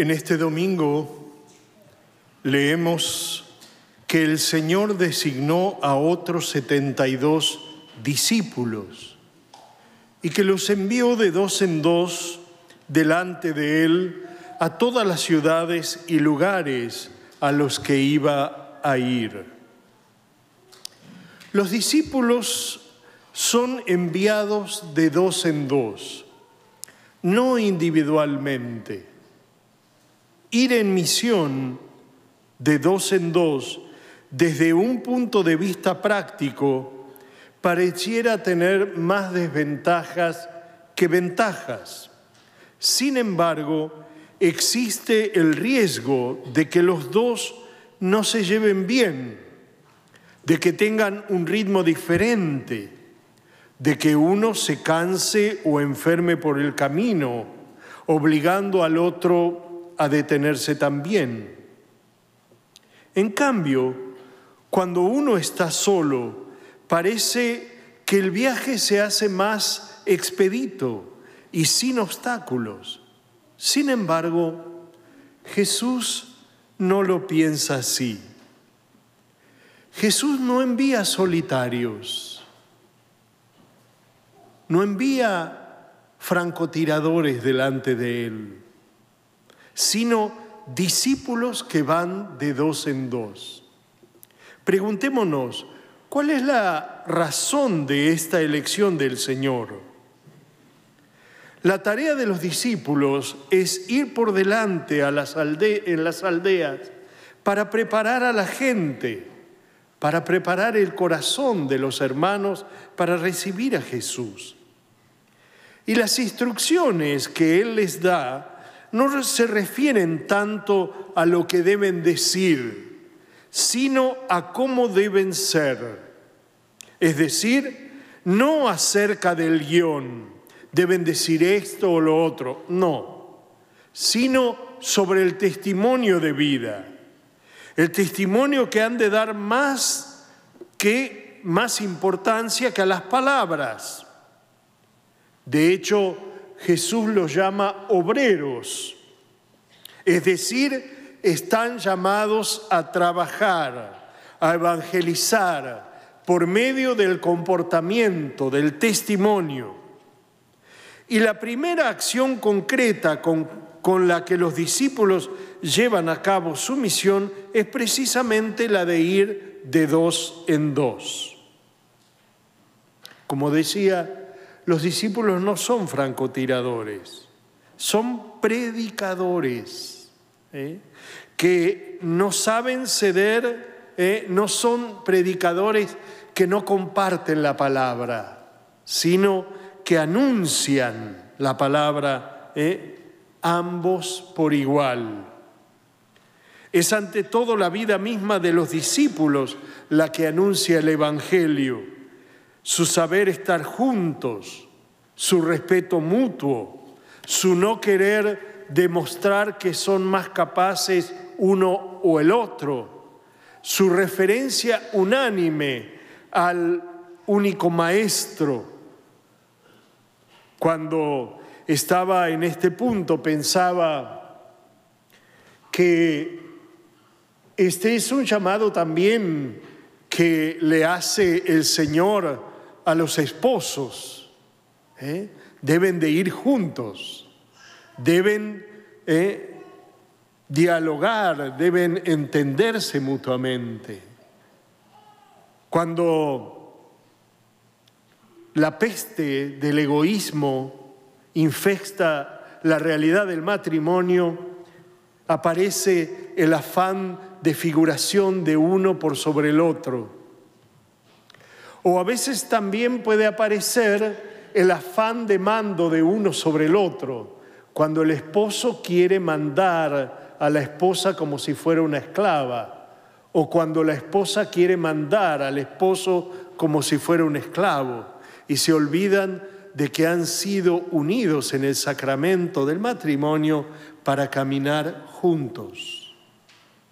En este domingo leemos que el Señor designó a otros 72 discípulos y que los envió de dos en dos delante de Él a todas las ciudades y lugares a los que iba a ir. Los discípulos son enviados de dos en dos, no individualmente. Ir en misión de dos en dos, desde un punto de vista práctico, pareciera tener más desventajas que ventajas. Sin embargo, existe el riesgo de que los dos no se lleven bien, de que tengan un ritmo diferente, de que uno se canse o enferme por el camino, obligando al otro a detenerse también. En cambio, cuando uno está solo, parece que el viaje se hace más expedito y sin obstáculos. Sin embargo, Jesús no lo piensa así. Jesús no envía solitarios, no envía francotiradores delante de él, sino discípulos que van de dos en dos. Preguntémonos, ¿cuál es la razón de esta elección del Señor? La tarea de los discípulos es ir por delante a las en las aldeas para preparar a la gente, para preparar el corazón de los hermanos para recibir a Jesús. Y las instrucciones que Él les da no se refieren tanto a lo que deben decir, sino a cómo deben ser. Es decir, no acerca del guion deben decir esto o lo otro, no, sino sobre el testimonio de vida, el testimonio que han de dar más que más importancia que a las palabras. De hecho, Jesús los llama obreros, es decir, están llamados a trabajar, a evangelizar por medio del comportamiento, del testimonio. Y la primera acción concreta con, con, la que los discípulos llevan a cabo su misión es precisamente la de ir de dos en dos. Como decía, los discípulos no son francotiradores, son predicadores, ¿eh? que no saben ceder, ¿eh? no son predicadores que no comparten la palabra, sino que anuncian la palabra, ¿eh? ambos por igual. Es ante todo la vida misma de los discípulos la que anuncia el Evangelio, su saber estar juntos, su respeto mutuo, su no querer demostrar que son más capaces uno o el otro, su referencia unánime al único maestro, cuando estaba en este punto pensaba que este es un llamado también que le hace el Señor a los esposos. ¿eh? Deben de ir juntos, deben ¿eh? dialogar, deben entenderse mutuamente. Cuando la peste del egoísmo infecta la realidad del matrimonio, aparece el afán de figuración de uno por sobre el otro. O a veces también puede aparecer el afán de mando de uno sobre el otro, cuando el esposo quiere mandar a la esposa como si fuera una esclava, o cuando la esposa quiere mandar al esposo como si fuera un esclavo y se olvidan de que han sido unidos en el sacramento del matrimonio para caminar juntos.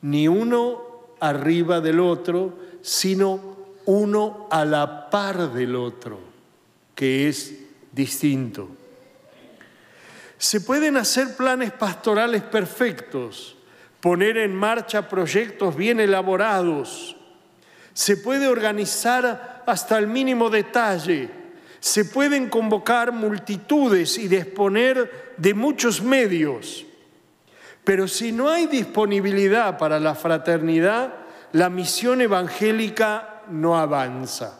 Ni uno arriba del otro, sino uno a la par del otro, que es distinto. Se pueden hacer planes pastorales perfectos, poner en marcha proyectos bien elaborados, se puede organizar hasta el mínimo detalle, se pueden convocar multitudes y disponer de muchos medios, pero si no hay disponibilidad para la fraternidad, la misión evangélica no avanza.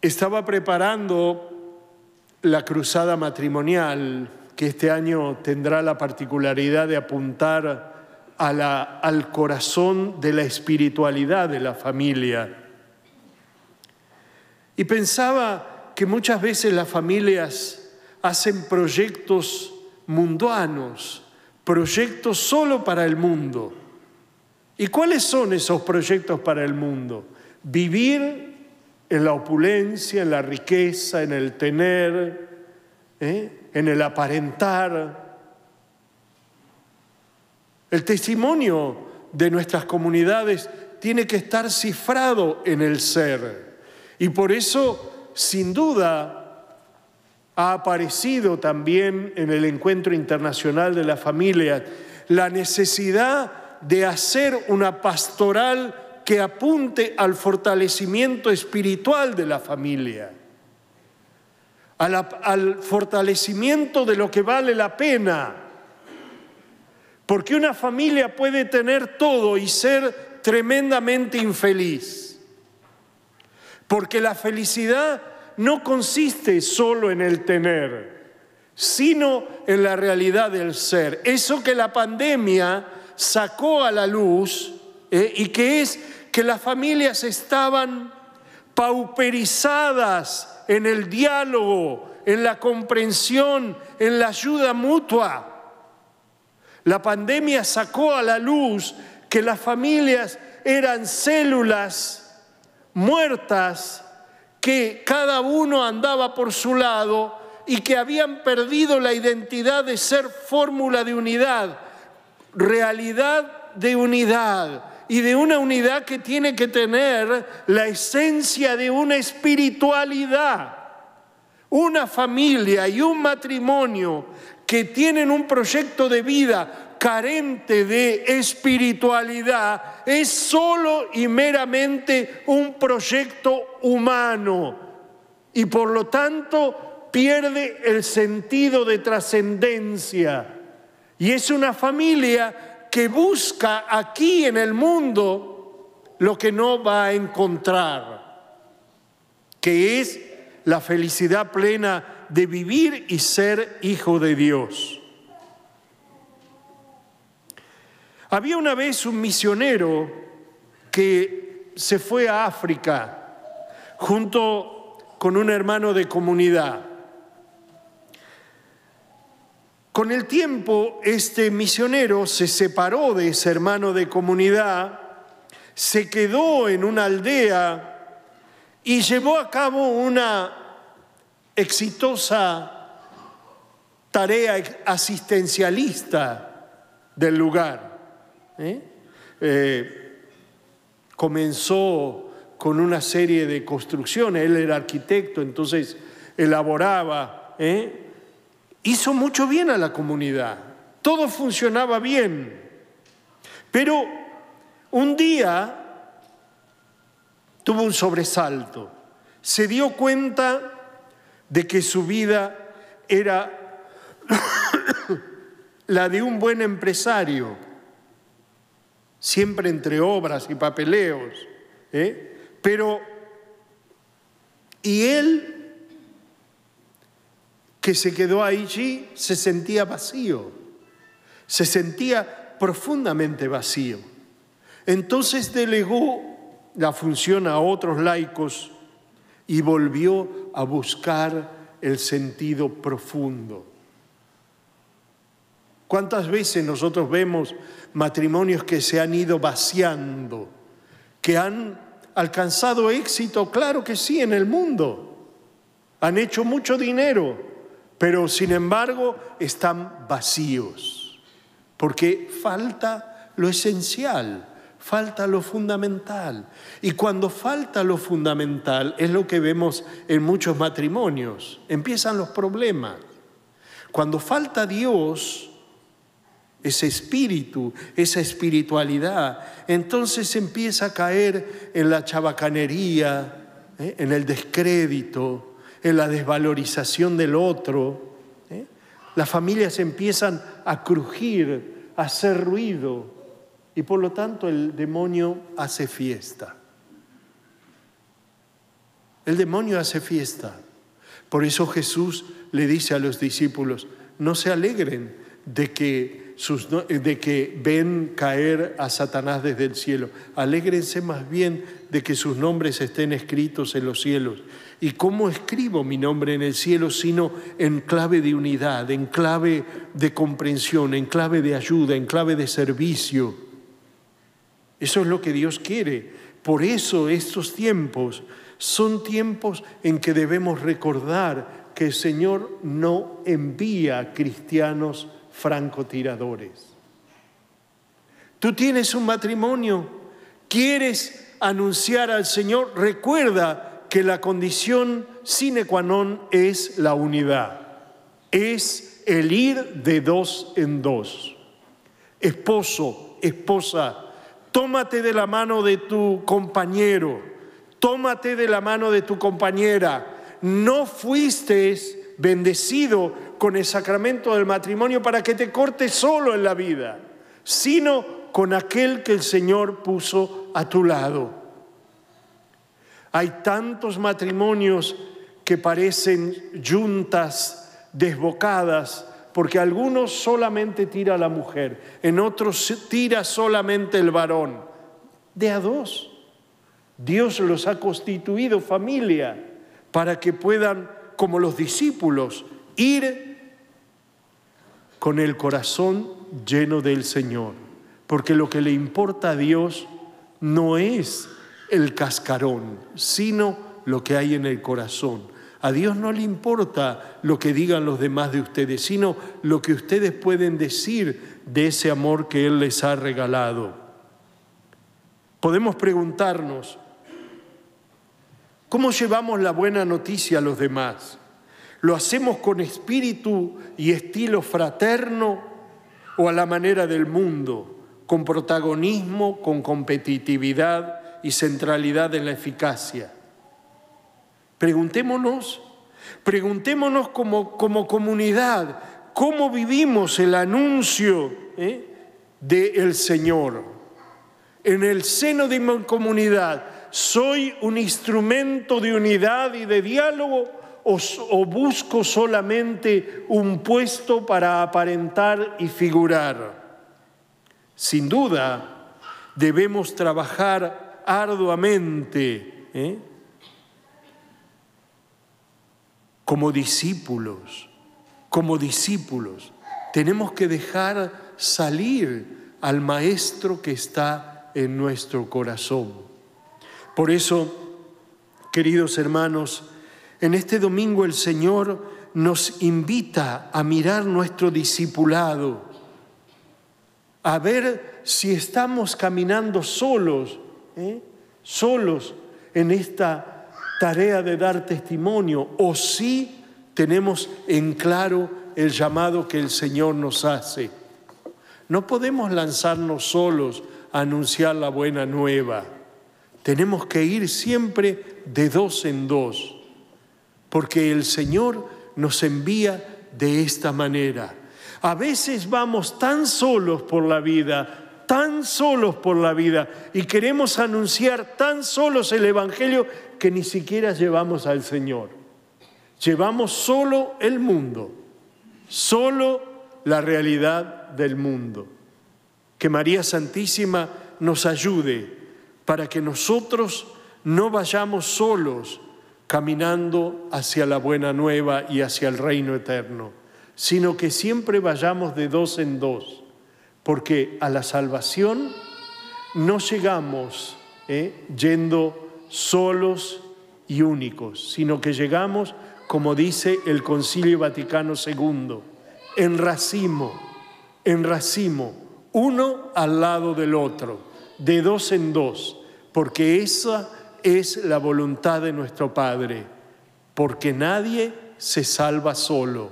Estaba preparando la cruzada matrimonial, que este año tendrá la particularidad de apuntar al corazón de la espiritualidad de la familia. Y pensaba que muchas veces las familias hacen proyectos mundanos, proyectos solo para el mundo. ¿Y cuáles son esos proyectos para el mundo? Vivir en la opulencia, en la riqueza, en el tener, ¿eh? en el aparentar. El testimonio de nuestras comunidades tiene que estar cifrado en el ser. Y por eso, sin duda, ha aparecido también en el Encuentro Internacional de la Familia la necesidad de hacer una pastoral que apunte al fortalecimiento espiritual de la familia, al fortalecimiento de lo que vale la pena. Porque una familia puede tener todo y ser tremendamente infeliz. Porque la felicidad no consiste solo en el tener, sino en la realidad del ser. Eso que la pandemia sacó a la luz eh, y que es que las familias estaban pauperizadas en el diálogo, en la comprensión, en la ayuda mutua. La pandemia sacó a la luz que las familias eran células muertas, que cada uno andaba por su lado y que habían perdido la identidad de ser fórmula de unidad, realidad de unidad y de una unidad que tiene que tener la esencia de una espiritualidad. Una familia y un matrimonio que tienen un proyecto de vida carente de espiritualidad es solo y meramente un proyecto humano y por lo tanto pierde el sentido de trascendencia. Y es una familia que busca aquí en el mundo lo que no va a encontrar, que es la felicidad plena de vivir y ser hijo de Dios. Había una vez un misionero que se fue a África junto con un hermano de comunidad. Con el tiempo, este misionero se separó de ese hermano de comunidad, se quedó en una aldea y llevó a cabo una exitosa tarea asistencialista del lugar. ¿Eh? Eh, comenzó con una serie de construcciones, él era arquitecto, entonces elaboraba. ¿eh? hizo mucho bien a la comunidad, todo funcionaba bien, pero un día tuvo un sobresalto, se dio cuenta de que su vida era la de un buen empresario, siempre entre obras y papeleos, ¿eh? pero y él que se quedó allí se sentía vacío, se sentía profundamente vacío. Entonces delegó la función a otros laicos y volvió a buscar el sentido profundo. ¿Cuántas veces nosotros vemos matrimonios que se han ido vaciando, que han alcanzado éxito? Claro que sí, en el mundo. Han hecho mucho dinero, pero sin embargo están vacíos, porque falta lo esencial, falta lo fundamental. Y cuando falta lo fundamental es lo que vemos en muchos matrimonios. Empiezan los problemas. Cuando falta Dios, ese espíritu, esa espiritualidad, entonces empieza a caer en la chabacanería, ¿eh? en el descrédito, en la desvalorización del otro. ¿eh? Las familias empiezan a crujir, a hacer ruido y por lo tanto el demonio hace fiesta. El demonio hace fiesta. Por eso Jesús le dice a los discípulos, no se alegren de que, sus, de que ven caer a Satanás desde el cielo. Alégrense más bien de que sus nombres estén escritos en los cielos. ¿Y cómo escribo mi nombre en el cielo sino en clave de unidad, en clave de comprensión, en clave de ayuda, en clave de servicio? Eso es lo que Dios quiere. Por eso estos tiempos son tiempos en que debemos recordar que el Señor no envía cristianos francotiradores. Tú tienes un matrimonio, quieres anunciar al Señor, recuerda que la condición sine qua non es la unidad, es el ir de dos en dos. Esposo, esposa, tómate de la mano de tu compañero, tómate de la mano de tu compañera. No fuiste bendecido con el sacramento del matrimonio para que te cortes solo en la vida, sino con aquel que el Señor puso a tu lado. Hay tantos matrimonios que parecen yuntas desbocadas, porque algunos solamente tira la mujer, en otros tira solamente el varón. De a dos. Dios los ha constituido familia para que puedan, como los discípulos, ir con el corazón lleno del Señor. Porque lo que le importa a Dios no es el cascarón, sino lo que hay en el corazón. A Dios no le importa lo que digan los demás de ustedes, sino lo que ustedes pueden decir de ese amor que Él les ha regalado. Podemos preguntarnos, ¿cómo llevamos la buena noticia a los demás? ¿Lo hacemos con espíritu y estilo fraterno o a la manera del mundo, con protagonismo, con competitividad y centralidad en la eficacia? Preguntémonos, preguntémonos como, como comunidad, ¿cómo vivimos el anuncio eh, del Señor? En el seno de mi comunidad, ¿soy un instrumento de unidad y de diálogo o, busco solamente un puesto para aparentar y figurar? Sin duda, debemos trabajar arduamente. ¿eh? como discípulos, como discípulos, tenemos que dejar salir al Maestro que está en nuestro corazón. Por eso, queridos hermanos, en este domingo el Señor nos invita a mirar nuestro discipulado, a ver si estamos caminando solos, ¿eh? solos en esta tarea de dar testimonio o si tenemos en claro el llamado que el Señor nos hace. No podemos lanzarnos solos a anunciar la buena nueva. Tenemos que ir siempre de dos en dos, porque el Señor nos envía de esta manera. A veces vamos tan solos por la vida, tan solos por la vida y queremos anunciar tan solos el Evangelio que ni siquiera llevamos al Señor. Llevamos solo el mundo, solo la realidad del mundo. Que María Santísima nos ayude para que nosotros no vayamos solos caminando hacia la buena nueva y hacia el reino eterno, sino que siempre vayamos de dos en dos porque a la salvación no llegamos eh, yendo solos y únicos, sino que llegamos, como dice el Concilio Vaticano II, en racimo, en racimo, uno al lado del otro, de dos en dos, porque esa es la voluntad de nuestro Padre, porque nadie se salva solo.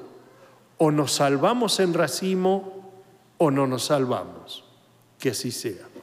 O nos salvamos en racimo o no nos salvamos. Que así sea.